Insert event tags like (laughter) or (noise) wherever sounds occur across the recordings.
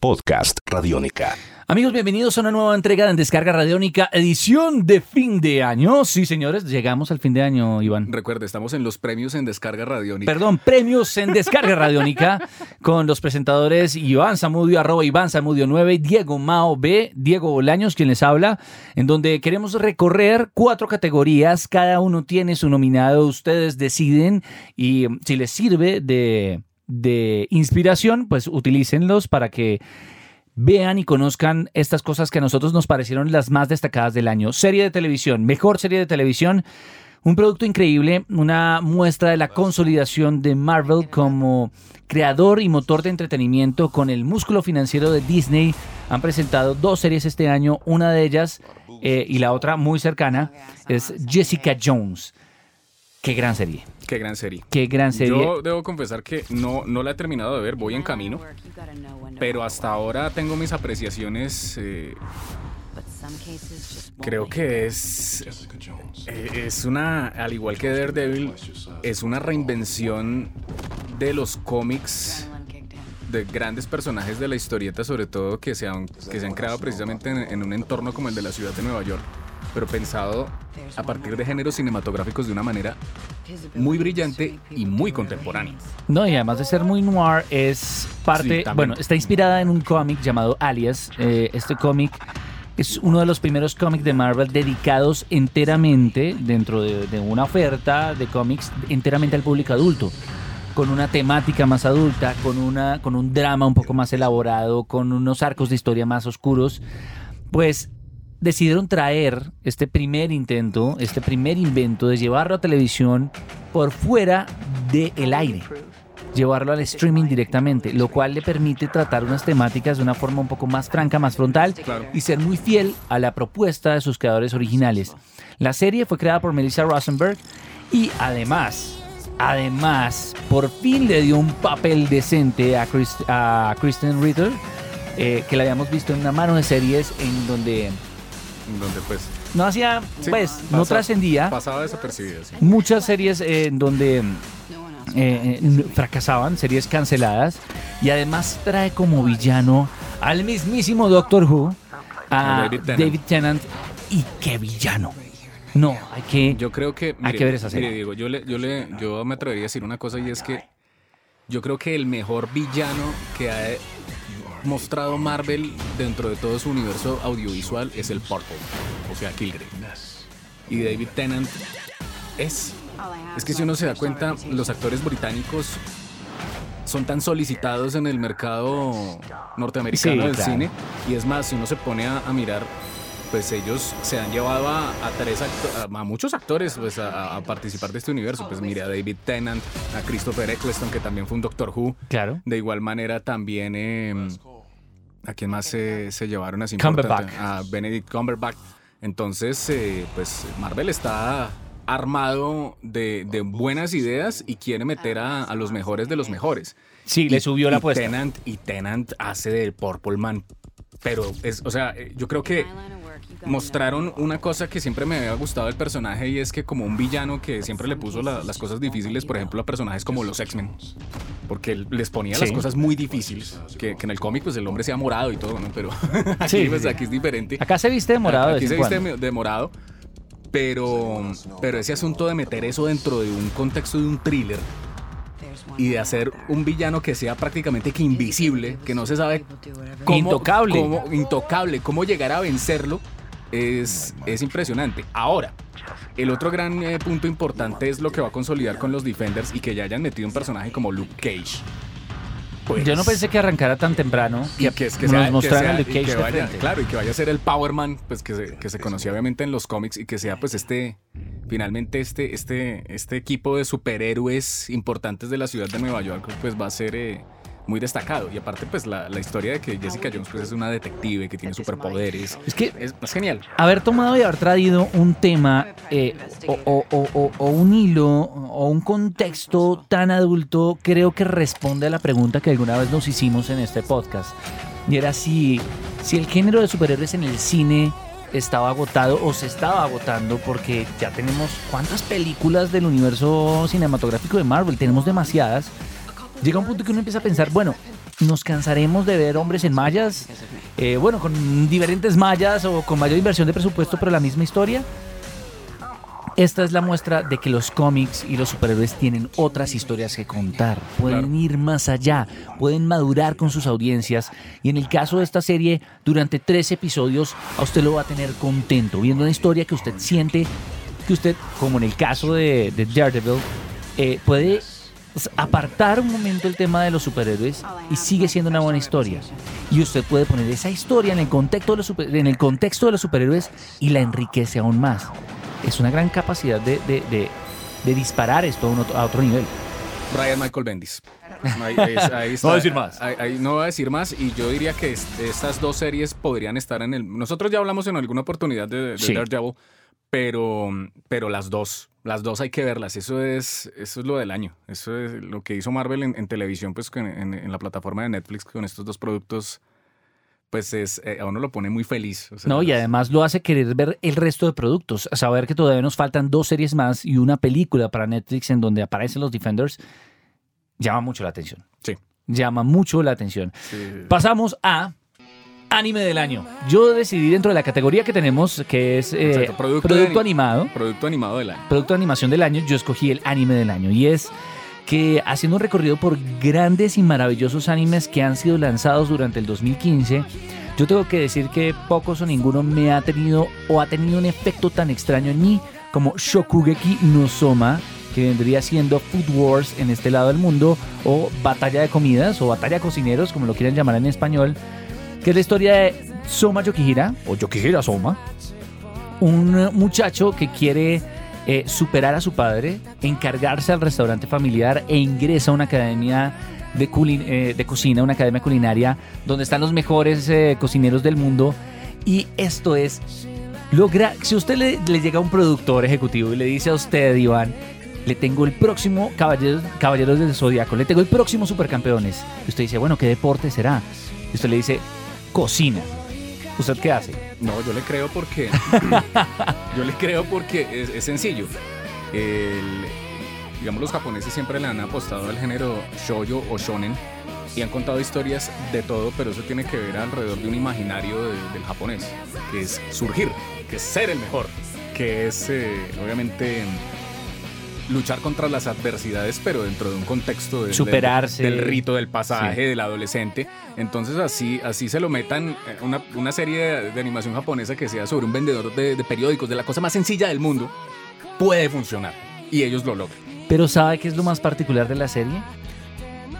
Podcast Radiónica. Amigos, bienvenidos a una nueva entrega de Descarga Radiónica, edición de fin de año. Sí, señores, llegamos al fin de año, Iván. Recuerde, estamos en los premios en Descarga Radiónica. Perdón, premios en Descarga Radiónica (laughs) con los presentadores Iván Zamudio, arroba Iván Zamudio 9, Diego Mao B, Diego Bolaños, quien les habla, en donde queremos recorrer cuatro categorías. Cada uno tiene su nominado, ustedes deciden y si les sirve de de inspiración, pues utilícenlos para que vean y conozcan estas cosas que a nosotros nos parecieron las más destacadas del año. Serie de televisión, mejor serie de televisión, un producto increíble, una muestra de la consolidación de Marvel como creador y motor de entretenimiento con el músculo financiero de Disney. Han presentado dos series este año, una de ellas eh, y la otra muy cercana es Jessica Jones. Qué gran serie. Qué gran serie. Qué gran serie. Yo debo confesar que no, no la he terminado de ver, voy en camino. Pero hasta ahora tengo mis apreciaciones. Eh, creo que es. eh, es una. Al igual que Daredevil, es una reinvención de los cómics de grandes personajes de la historieta, sobre todo que se han, que se han creado precisamente en, en un entorno como el de la ciudad de Nueva York, pero pensado a partir de géneros cinematográficos de una manera muy brillante y muy contemporánea. No, y además de ser muy noir, es parte, Sí, bueno, está inspirada en un cómic llamado Alias. Eh, este cómic es uno de los primeros cómics de Marvel dedicados enteramente, dentro de, de una oferta de cómics, enteramente al público adulto. Con una temática más adulta, con, una, con un drama un poco más elaborado, con unos arcos de historia más oscuros. Pues decidieron traer este primer intento, este primer invento de llevarlo a televisión por fuera del aire, llevarlo al streaming directamente, lo cual le permite tratar unas temáticas de una forma un poco más franca, más frontal Claro. y ser muy fiel a la propuesta de sus creadores originales. La serie fue creada por Melissa Rosenberg y además, además, por fin le dio un papel decente a, Chris- a Kristen Ritter, eh, que la habíamos visto en una mano de series en donde Donde pues no hacía, Sí, pues, no trascendía. pasaba desapercibida. sí. Muchas series eh, en donde eh, eh, fracasaban, series canceladas, y además trae como villano al mismísimo Doctor Who, a David David Tennant. Y qué villano. No, hay que... Yo creo que. Hay que ver esa serie. mire, Diego, yo, le, yo, le, yo me atrevería a decir una cosa y es que yo creo que el mejor villano que ha mostrado Marvel dentro de todo su universo audiovisual es el Purple, o sea, Killgrave. Y David Tennant es. Es que si uno se da cuenta, los actores británicos son tan solicitados en el mercado norteamericano Sí, del claro. cine. Y es más, si uno se pone a, a mirar, pues ellos se han llevado a, a tres acto- a, a muchos actores pues, a, a participar de este universo. Pues mira, a David Tennant, a Christopher Eccleston, que también fue un Doctor Who. Claro. De igual manera también eh, a quién más se, se llevaron así Cumberbatch. a Benedict Cumberbatch. Entonces, eh, pues Marvel está armado de, de buenas ideas y quiere meter a, a los mejores de los mejores. Sí, le subió la y apuesta. Tennant, y Tennant hace del Purple Man. Pero es, o sea, eh, yo creo que mostraron una cosa que siempre me había gustado del personaje y es que como un villano que siempre le puso la- las cosas difíciles, por ejemplo, a personajes como los X-Men, porque él les ponía las cosas muy difíciles, que, que en el cómic pues el hombre sea morado y todo, ¿no? Pero (laughs) aquí, Sí, sí, pues, aquí es diferente. Acá se viste de morado Aquí se viste cuando. de morado, pero, pero ese asunto de meter eso dentro de un contexto de un thriller y de hacer un villano que sea prácticamente que invisible, que no se sabe cómo, Intocable. cómo- intocable, cómo llegar a vencerlo, es, es impresionante. Ahora, el otro gran eh, punto importante es lo que va a consolidar con los Defenders y que ya hayan metido un personaje como Luke Cage. Pues, Yo no pensé que arrancara tan temprano y que, que, es sea- mostraran Luke y que Cage vaya, claro y que vaya a ser el Power Man pues que se, que se conocía obviamente en los cómics y que sea pues este finalmente este este este equipo de superhéroes importantes de la ciudad de Nueva York pues va a ser eh, muy destacado. Y aparte, pues la, la historia de que Jessica Jones pues, es una detective que tiene superpoderes. Es que Es, es genial. haber tomado y haber traído un tema eh, o, o- o- o- un hilo o un contexto tan adulto creo que responde a la pregunta que alguna vez nos hicimos en este podcast. Y era si, si el género de superhéroes en el cine estaba agotado o se estaba agotando porque ya tenemos cuántas películas del universo cinematográfico de Marvel, tenemos demasiadas. Llega un punto que uno empieza a pensar, bueno, nos cansaremos de ver hombres en mallas, eh, bueno, con diferentes mallas o con mayor inversión de presupuesto, pero la misma historia. Esta es la muestra de que los cómics y los superhéroes tienen otras historias que contar, pueden ir más allá, pueden madurar con sus audiencias y en el caso de esta serie, durante tres episodios a usted lo va a tener contento, viendo una historia que usted siente, que usted, como en el caso de, de Daredevil, eh, puede apartar un momento el tema de los superhéroes y sigue siendo una buena historia. Y usted puede poner esa historia en el contexto de los, en el contexto de los superhéroes y la enriquece aún más. Es una gran capacidad de, de, de, disparar esto a, otro, a otro nivel. Brian Michael Bendis. (laughs) Ahí, ahí está, no voy a decir más. Ahí, no voy a decir más y yo diría que estas dos series podrían estar en el... Nosotros ya hablamos en alguna oportunidad de, de Daredevil, pero, pero las dos, las dos hay que verlas. Eso es, eso es lo del año. Eso es lo que hizo Marvel en, televisión, pues en, en, la plataforma de Netflix con estos dos productos. Pues es, eh, a uno lo pone muy feliz. no, y además lo hace querer ver el resto de productos. Saber que todavía nos faltan dos series más y una película para Netflix en donde aparecen los Defenders llama mucho la atención. Sí. Llama mucho la atención. Pasamos a anime del año. Yo decidí dentro de la categoría que tenemos, que es eh, producto, animado. Producto animado del año. Producto de animación del año, yo escogí el anime del año. Y es que haciendo un recorrido por grandes y maravillosos animes que han sido lanzados durante el 2015, yo tengo que decir que pocos o ninguno me ha tenido o ha tenido un efecto tan extraño en mí como Shokugeki no Soma, que vendría siendo Food Wars en este lado del mundo, o Batalla de Comidas, o Batalla de Cocineros, como lo quieran llamar en español, que es la historia de Soma Yokihira, o Yokihira Soma, un muchacho que quiere eh, superar a su padre, encargarse al restaurante familiar e ingresa a una academia de, eh, cocina, una academia culinaria, donde están los mejores eh, cocineros del mundo. Y esto es, logra, si usted le, llega a un productor ejecutivo y le dice a usted, Iván, le tengo el próximo Caballeros, Caballeros del Zodíaco, le tengo el próximo Supercampeones. Y usted dice, bueno, ¿qué deporte será? Y usted le dice, cocina. ¿Usted qué hace? No, yo le creo porque. (laughs) yo le creo porque es, sencillo. digamos, los japoneses siempre le han apostado al género shoyo o shonen y han contado historias de todo, pero eso tiene que ver alrededor de un imaginario del japonés, que es surgir, que es ser el mejor, que es eh, obviamente luchar contra las adversidades, pero dentro de un contexto de, Superarse. del rito del pasaje del adolescente. Entonces así, así se lo metan eh, una, una serie de, animación japonesa que sea sobre un vendedor de, periódicos, de la cosa más sencilla del mundo, puede funcionar. Y ellos lo logran. Pero ¿sabe qué es lo más particular de la serie?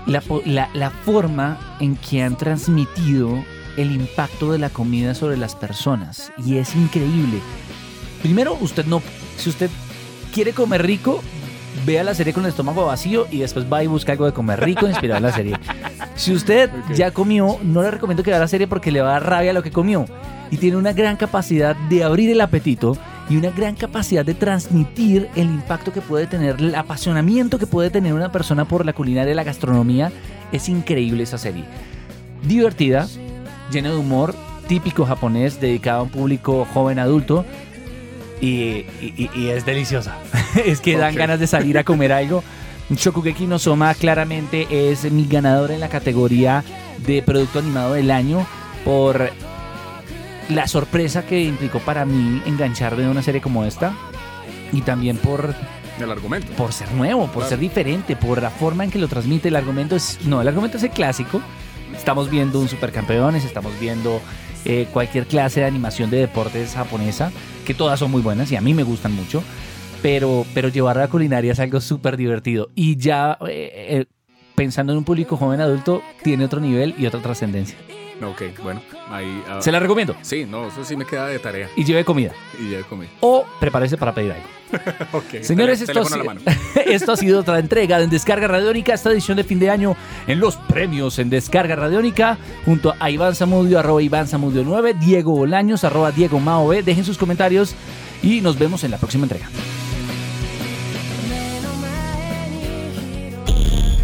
La, la, la forma en que han transmitido el impacto de la comida sobre las personas. Y es increíble. Primero, usted no, si usted quiere comer rico, vea la serie con el estómago vacío y después va y busca algo de comer rico inspirado en la serie. Si usted ya comió, no le recomiendo que vea la serie porque le va a dar rabia lo que comió. Y tiene una gran capacidad de abrir el apetito y una gran capacidad de transmitir el impacto que puede tener, el apasionamiento que puede tener una persona por la culinaria y la gastronomía. Es increíble esa serie. Divertida, llena de humor, típico japonés, dedicado a un público joven adulto y, es deliciosa. (laughs) es que dan ganas de salir a comer algo. Shokugeki no Soma claramente es mi ganador en la categoría de producto animado del año por la sorpresa que implicó para mí engancharme de una serie como esta y también por el argumento. Por ser nuevo, por ser diferente, por la forma en que lo transmite. El argumento es. No, el argumento es el clásico. Estamos viendo un supercampeones, estamos viendo eh, cualquier clase de animación de deportes japonesa, que todas son muy buenas y a mí me gustan mucho, pero, pero llevar a culinaria es algo súper divertido. Y ya eh, eh, pensando en un público joven adulto, tiene otro nivel y otra trascendencia. Ok, bueno, ahí... Ah, ¿Se la recomiendo? Sí, no, eso sí me queda de tarea. Y lleve comida. Y lleve comida. O prepárese para pedir algo. (laughs) okay, Señores, esto, (laughs) esto ha sido otra entrega de Descarga Radiónica, esta edición de fin de año en los premios en Descarga Radiónica, junto a Iván Zamudio, arroba Iván Zamudio 9, Diego Bolaños, arroba Diego Mao B. Dejen sus comentarios y nos vemos en la próxima entrega.